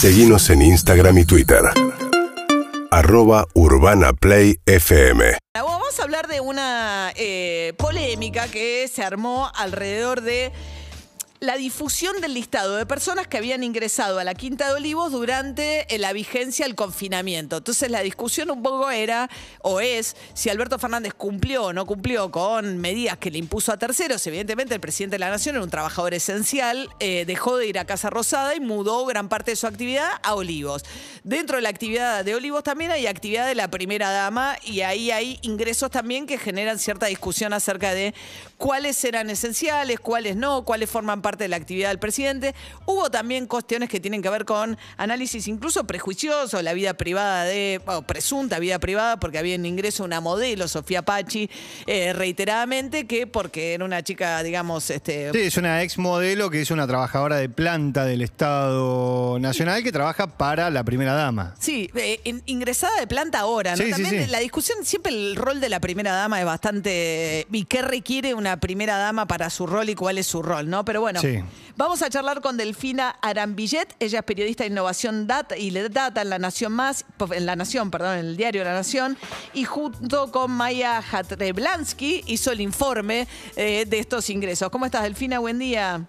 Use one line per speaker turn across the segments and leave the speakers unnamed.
Seguimos en Instagram y Twitter. Arroba Urbana Play FM.
Vamos a hablar de una eh, polémica que se armó alrededor de la difusión del listado de personas que habían ingresado a la Quinta de Olivos durante eh, la vigencia del confinamiento. Entonces la discusión un poco era, o es, si Alberto Fernández cumplió o no cumplió con medidas que le impuso a terceros. Evidentemente el presidente de la Nación era un trabajador esencial, eh, dejó de ir a Casa Rosada y mudó gran parte de su actividad a Olivos. Dentro de la actividad de Olivos también hay actividad de la primera dama y ahí hay ingresos también que generan cierta discusión acerca de cuáles eran esenciales, cuáles no, cuáles forman parte de la actividad del presidente. Hubo también cuestiones que tienen que ver con análisis incluso prejuicioso, la vida privada de, o presunta vida privada, porque había en ingreso una modelo, Sofía Pachi, eh, reiteradamente, que porque era una chica, digamos, este.
Sí, es una ex modelo que es una trabajadora de planta del Estado Nacional que trabaja para la primera dama.
Sí, eh, in- ingresada de planta ahora, ¿no?
Sí, sí,
También
sí.
la discusión, siempre el rol de la primera dama es bastante. ¿Y qué requiere una primera dama para su rol y cuál es su rol, no? Pero bueno,
Sí.
vamos a charlar con Delfina Arambillet. Ella es periodista de innovación data y data en La Nación Más, en La Nación, perdón, en el diario La Nación. Y junto con Maya Hatreblansky hizo el informe eh, de estos ingresos. ¿Cómo estás, Delfina? Buen día.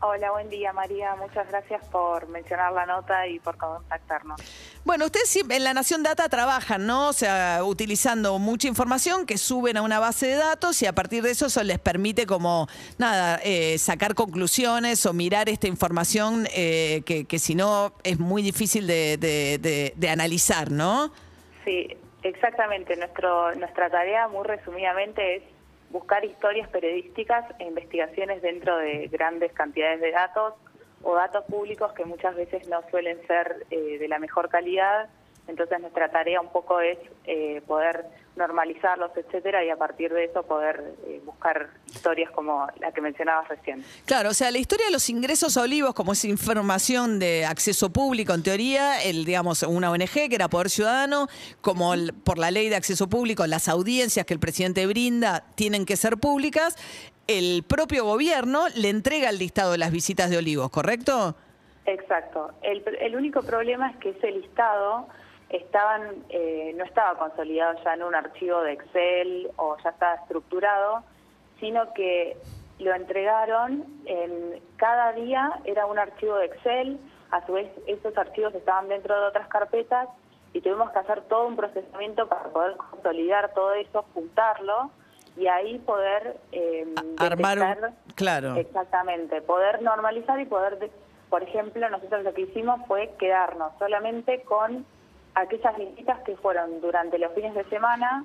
Hola, buen día María. Muchas gracias por mencionar la nota y por contactarnos.
Bueno, ustedes en La Nación Data trabajan, ¿no? O sea, utilizando mucha información que suben a una base de datos y a partir de eso eso les permite como, nada, eh, sacar conclusiones o mirar esta información eh, que, que si no es muy difícil de, de- de- de analizar, ¿no?
Sí, exactamente. Nuestro, nuestra tarea, muy resumidamente, es buscar historias periodísticas e investigaciones dentro de grandes cantidades de datos o datos públicos que muchas veces no suelen ser eh, de la mejor calidad. Entonces nuestra tarea un poco es eh, poder normalizarlos, etcétera, y a partir de eso poder eh, buscar historias como la que mencionabas recién.
Claro, o sea, la historia de los ingresos a Olivos, como es información de acceso público, en teoría, el, digamos, una ONG que era Poder Ciudadano, como el- por la ley de acceso público, las audiencias que el presidente brinda tienen que ser públicas, el propio gobierno le entrega el listado de las visitas de Olivos, ¿correcto?
Exacto. El, el único problema es que ese listado estaban, eh, no estaba consolidado ya en un archivo de Excel o ya estaba estructurado, sino que lo entregaron en cada día era un archivo de Excel, a su vez esos archivos estaban dentro de otras carpetas y tuvimos que hacer todo un procesamiento para poder consolidar todo eso, juntarlo y ahí poder eh,
armar un- claro.
Exactamente, poder normalizar y poder, de- por ejemplo, nosotros lo que hicimos fue quedarnos solamente con aquellas visitas que fueron durante los fines de semana,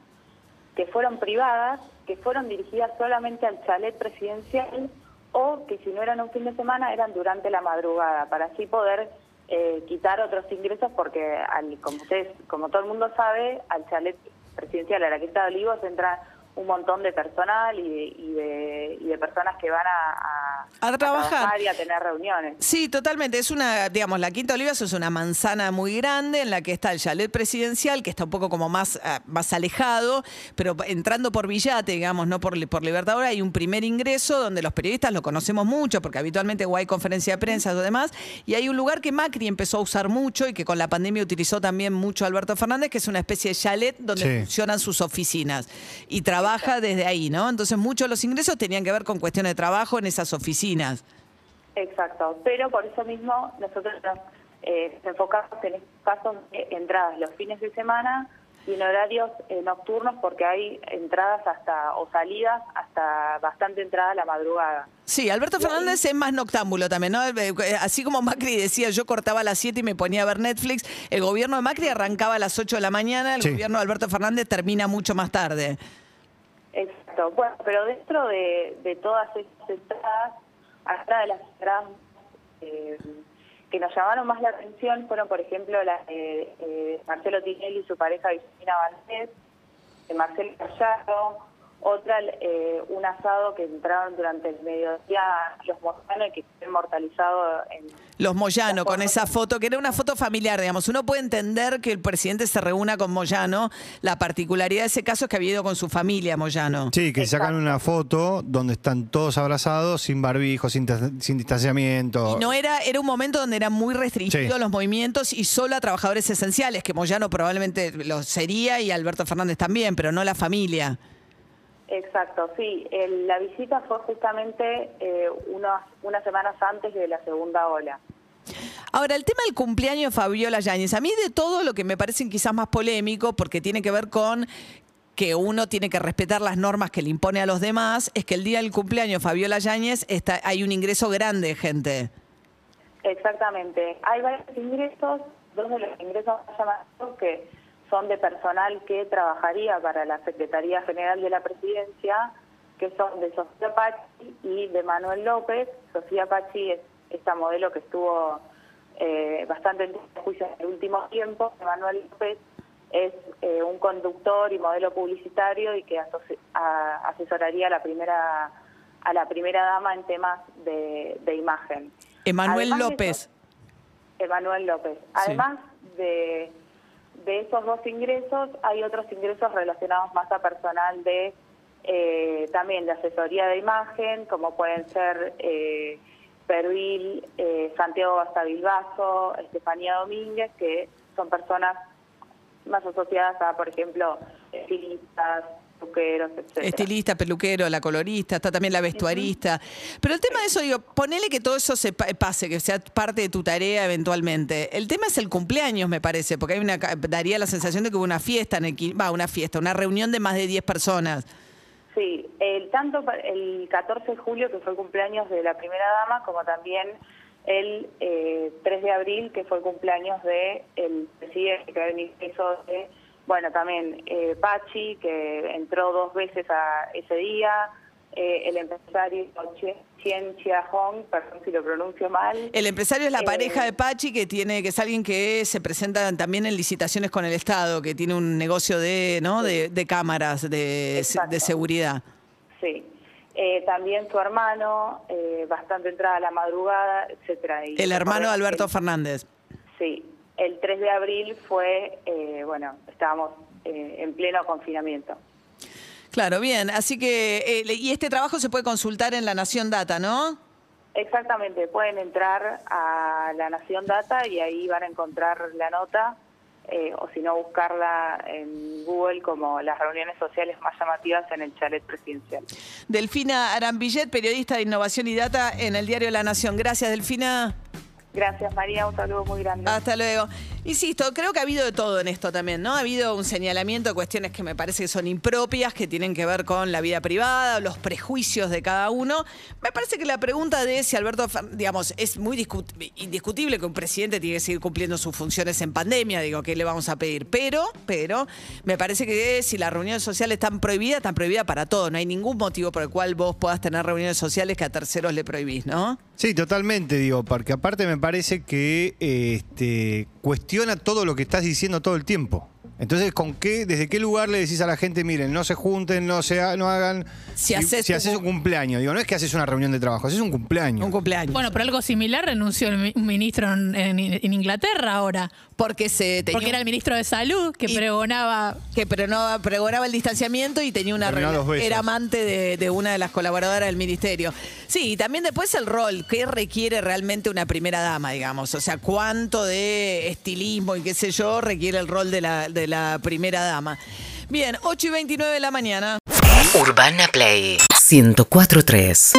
que fueron privadas, que fueron dirigidas solamente al chalet presidencial o que si no eran un fin de semana eran durante la madrugada, para así poder eh, quitar otros ingresos porque, al, como ustedes, como todo el mundo sabe, al chalet presidencial, a la Quinta de Olivos, entra un montón de personal y de, y de, y de personas que van a,
A trabajar.
y a tener reuniones.
Sí, totalmente. Es una, digamos, la Quinta Olivas es una manzana muy grande en la que está el chalet presidencial, que está un poco como más, ah, más alejado, pero entrando por Villate, digamos, no por, por Libertador, hay un primer ingreso donde los periodistas lo conocemos mucho, porque habitualmente o hay conferencia de prensa o demás, y hay un lugar que Macri empezó a usar mucho y que con la pandemia utilizó también mucho Alberto Fernández, que es una especie de chalet donde
Sí.
funcionan sus oficinas y trabaja desde ahí, ¿no? Entonces muchos de los ingresos tenían que ver con cuestiones de trabajo en esas oficinas.
Exacto, pero por eso mismo nosotros nos eh, enfocamos en estos casos de entradas los fines de semana y en horarios eh, nocturnos porque hay entradas hasta o salidas hasta bastante entrada a la madrugada.
Sí, Alberto Fernández es más noctámbulo también, ¿no? Eh, eh, Así como Macri decía, yo cortaba a las 7 y me ponía a ver Netflix, el gobierno de Macri arrancaba a las 8 de la mañana, el
Sí.
gobierno de Alberto Fernández termina mucho más tarde.
Exacto. Bueno, pero dentro de, todas estas entradas, una de las entradas eh, que nos llamaron más la atención fueron, por ejemplo, las de eh, Marcelo Tinelli y su pareja Victorina Valdés, de Marcelo Gallardo, Otra, eh, un asado que entraron durante el mediodía los Moyano y que fue inmortalizado en...
Los Moyano, con esa foto, que era una foto familiar, digamos. Uno puede entender que el presidente se reúna con Moyano. La particularidad de ese caso es que había ido con su familia, Moyano.
Sí, que sacan una foto donde están todos abrazados, sin barbijo, sin, ta- sin distanciamiento.
Y no era, era un momento donde eran muy restringidos
Sí.
los movimientos y solo a trabajadores esenciales, que Moyano probablemente lo sería y Alberto Fernández también, pero no la familia.
Exacto, sí. El- la visita fue justamente eh, unas, unas semanas antes de la segunda ola.
Ahora, el tema del cumpleaños de Fabiola Yáñez, a mí de todo lo que me parece quizás más polémico, porque tiene que ver con que uno tiene que respetar las normas que le impone a los demás, es que el día del cumpleaños de Fabiola Yáñez está, hay un ingreso grande de gente.
Exactamente. Hay varios ingresos, dos de los ingresos más llamativos que son de personal que trabajaría para la Secretaría General de la Presidencia, que son de Sofía Pachi y de Manuel López. Sofía Pachi es esta modelo que estuvo eh, bastante en juicio en el último tiempo. Manuel López es eh, un conductor y modelo publicitario y que a- asesoraría a la primera a la primera dama en temas de, de imagen.
Emanuel López.
Emanuel López. Además de, de esos dos ingresos, hay otros ingresos relacionados más a personal de eh, también de asesoría de imagen, como pueden ser eh, Pervil, eh, Santiago Bastavilbaso, Estefanía Domínguez, que son personas más asociadas a, por ejemplo, estilistas, peluqueros, etcétera.
Estilista, peluquero, la colorista, está también la vestuarista. Pero el tema de eso, digo, ponele que todo eso se pa- pase, que sea parte de tu tarea eventualmente. El tema es el cumpleaños, me parece, porque hay una daría la sensación de que hubo una fiesta en el va, una fiesta, una reunión de más de 10 personas.
Sí, el, tanto el 14 de julio, que fue el cumpleaños de la primera dama, como también el eh, 3 de abril, que fue el cumpleaños de el presidente, que va a venir eso de, bueno, también eh, Pachi, que entró dos veces a ese día, eh, el empresario Chia Hong, perdón si lo pronuncio mal.
El empresario es la
Eh,
pareja de Pachi, que tiene, que es alguien que se presenta también en licitaciones con el Estado, que tiene un negocio de, ¿no? de, de cámaras de, de seguridad.
Sí. Eh, también su hermano, eh, bastante entrada a la madrugada, etcétera. Y
El hermano de Alberto Fernández.
Sí, el 3 de abril fue, eh, bueno, estábamos eh, en pleno confinamiento.
Claro, bien. Así que, eh, y este trabajo se puede consultar en La Nación Data, ¿no?
Exactamente, pueden entrar a La Nación Data y ahí van a encontrar la nota, eh, o si no, buscarla en Google como las reuniones sociales más llamativas en el chalet presidencial.
Delfina Arambillet, periodista de Innovación y Data en el diario La Nación. Gracias, Delfina.
Gracias, María, un saludo muy grande.
Hasta luego. Insisto, creo que ha habido de todo en esto también, ¿no? Ha habido un señalamiento de cuestiones que me parece que son impropias, que tienen que ver con la vida privada, los prejuicios de cada uno. Me parece que la pregunta de si Alberto, digamos, es muy discut- indiscutible que un presidente tiene que seguir cumpliendo sus funciones en pandemia, digo, ¿qué le vamos a pedir? Pero, pero, me parece que si las reuniones sociales están prohibidas, están prohibidas para todos. No hay ningún motivo por el cual vos puedas tener reuniones sociales que a terceros le prohibís, ¿no?
Sí, totalmente, digo, porque aparte me parece que este, cuestiona todo lo que estás diciendo todo el tiempo. Entonces, ¿con qué, desde qué lugar le decís a la gente, miren, no se junten, no se ha- no hagan.
Si haces tu-
haces un cumpleaños, digo, no es que haces una reunión de trabajo, haces un cumpleaños.
Un cumpleaños.
Bueno, pero algo similar renunció el mi- un ministro en, en- en Inglaterra ahora,
porque se tenía
porque era el ministro de Salud que
Y-
pregonaba
que pero no pregonaba el distanciamiento y tenía una
Terminó besos.
era amante de, de una de las colaboradoras del ministerio. Sí, y también después el rol, ¿qué requiere realmente una primera dama, digamos? O sea, cuánto de estilismo y qué sé yo requiere el rol de la, de la primera dama. Bien, 8 y 29 de la mañana.
Urbana Play 1043.